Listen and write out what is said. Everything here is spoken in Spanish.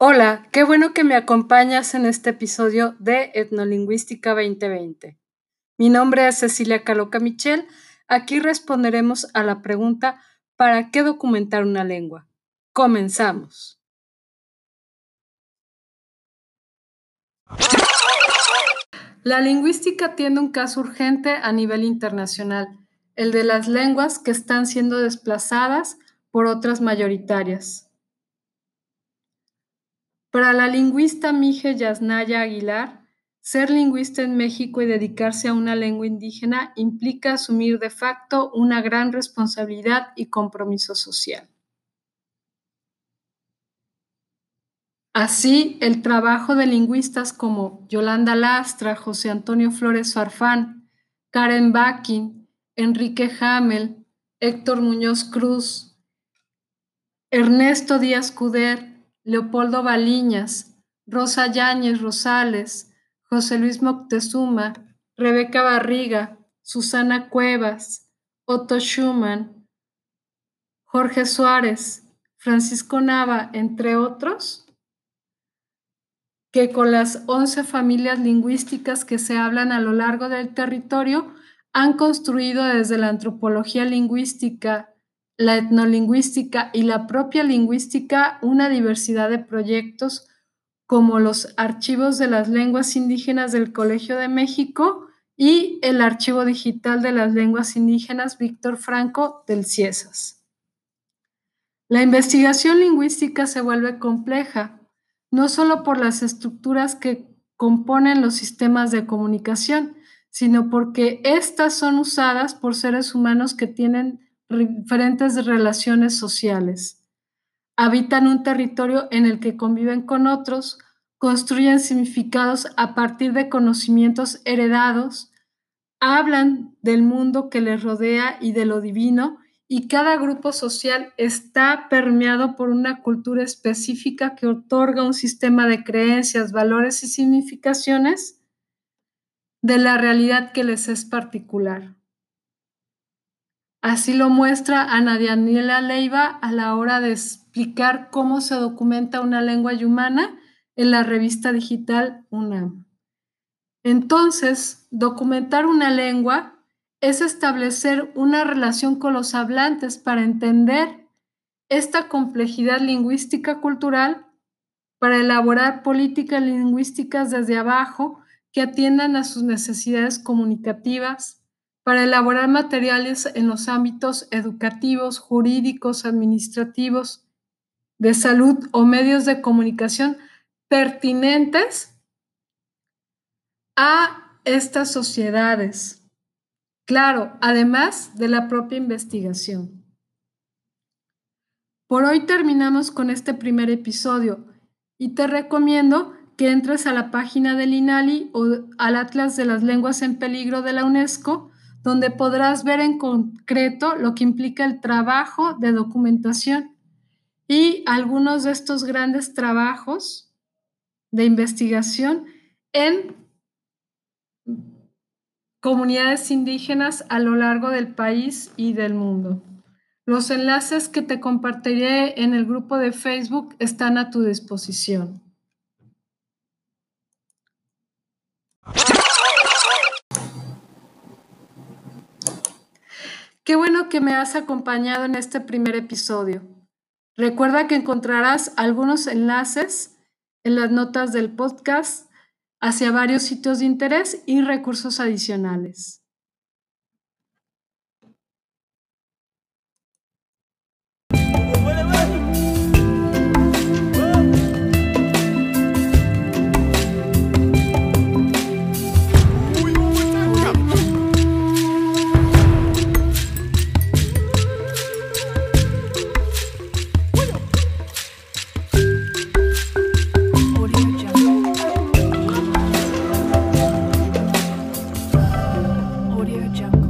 Hola, qué bueno que me acompañas en este episodio de Etnolingüística 2020. Mi nombre es Cecilia Caloca Michel. Aquí responderemos a la pregunta ¿para qué documentar una lengua? Comenzamos. La lingüística tiene un caso urgente a nivel internacional, el de las lenguas que están siendo desplazadas por otras mayoritarias. Para la lingüista Mije Yasnaya Aguilar, ser lingüista en México y dedicarse a una lengua indígena implica asumir de facto una gran responsabilidad y compromiso social. Así, el trabajo de lingüistas como Yolanda Lastra, José Antonio Flores Farfán, Karen Bakin, Enrique Hamel, Héctor Muñoz Cruz, Ernesto Díaz Cuder, Leopoldo Baliñas, Rosa Yáñez Rosales, José Luis Moctezuma, Rebeca Barriga, Susana Cuevas, Otto Schumann, Jorge Suárez, Francisco Nava, entre otros, que con las 11 familias lingüísticas que se hablan a lo largo del territorio han construido desde la antropología lingüística, la etnolingüística y la propia lingüística una diversidad de proyectos como los archivos de las lenguas indígenas del Colegio de México y el archivo digital de las lenguas indígenas Víctor Franco del CIESAS. La investigación lingüística se vuelve compleja, no solo por las estructuras que componen los sistemas de comunicación, sino porque éstas son usadas por seres humanos que tienen diferentes relaciones sociales. Habitan un territorio en el que conviven con otros, construyen significados a partir de conocimientos heredados, hablan del mundo que les rodea y de lo divino, y cada grupo social está permeado por una cultura específica que otorga un sistema de creencias, valores y significaciones de la realidad que les es particular. Así lo muestra Ana Daniela Leiva a la hora de explicar cómo se documenta una lengua humana en la revista digital UNAM. Entonces, documentar una lengua es establecer una relación con los hablantes para entender esta complejidad lingüística cultural, para elaborar políticas lingüísticas desde abajo que atiendan a sus necesidades comunicativas, para elaborar materiales en los ámbitos educativos, jurídicos, administrativos, de salud o medios de comunicación pertinentes a estas sociedades. Claro, además de la propia investigación. Por hoy terminamos con este primer episodio y te recomiendo que entres a la página del INALI o al Atlas de las Lenguas en Peligro de la UNESCO donde podrás ver en concreto lo que implica el trabajo de documentación y algunos de estos grandes trabajos de investigación en comunidades indígenas a lo largo del país y del mundo. Los enlaces que te compartiré en el grupo de Facebook están a tu disposición. Qué bueno que me has acompañado en este primer episodio. Recuerda que encontrarás algunos enlaces en las notas del podcast hacia varios sitios de interés y recursos adicionales. Jungle.